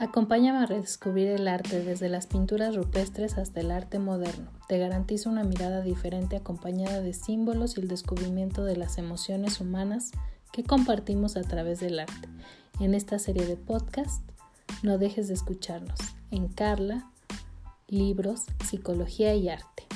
Acompáñame a redescubrir el arte desde las pinturas rupestres hasta el arte moderno. Te garantizo una mirada diferente acompañada de símbolos y el descubrimiento de las emociones humanas que compartimos a través del arte. En esta serie de podcast, no dejes de escucharnos en Carla, libros, psicología y arte.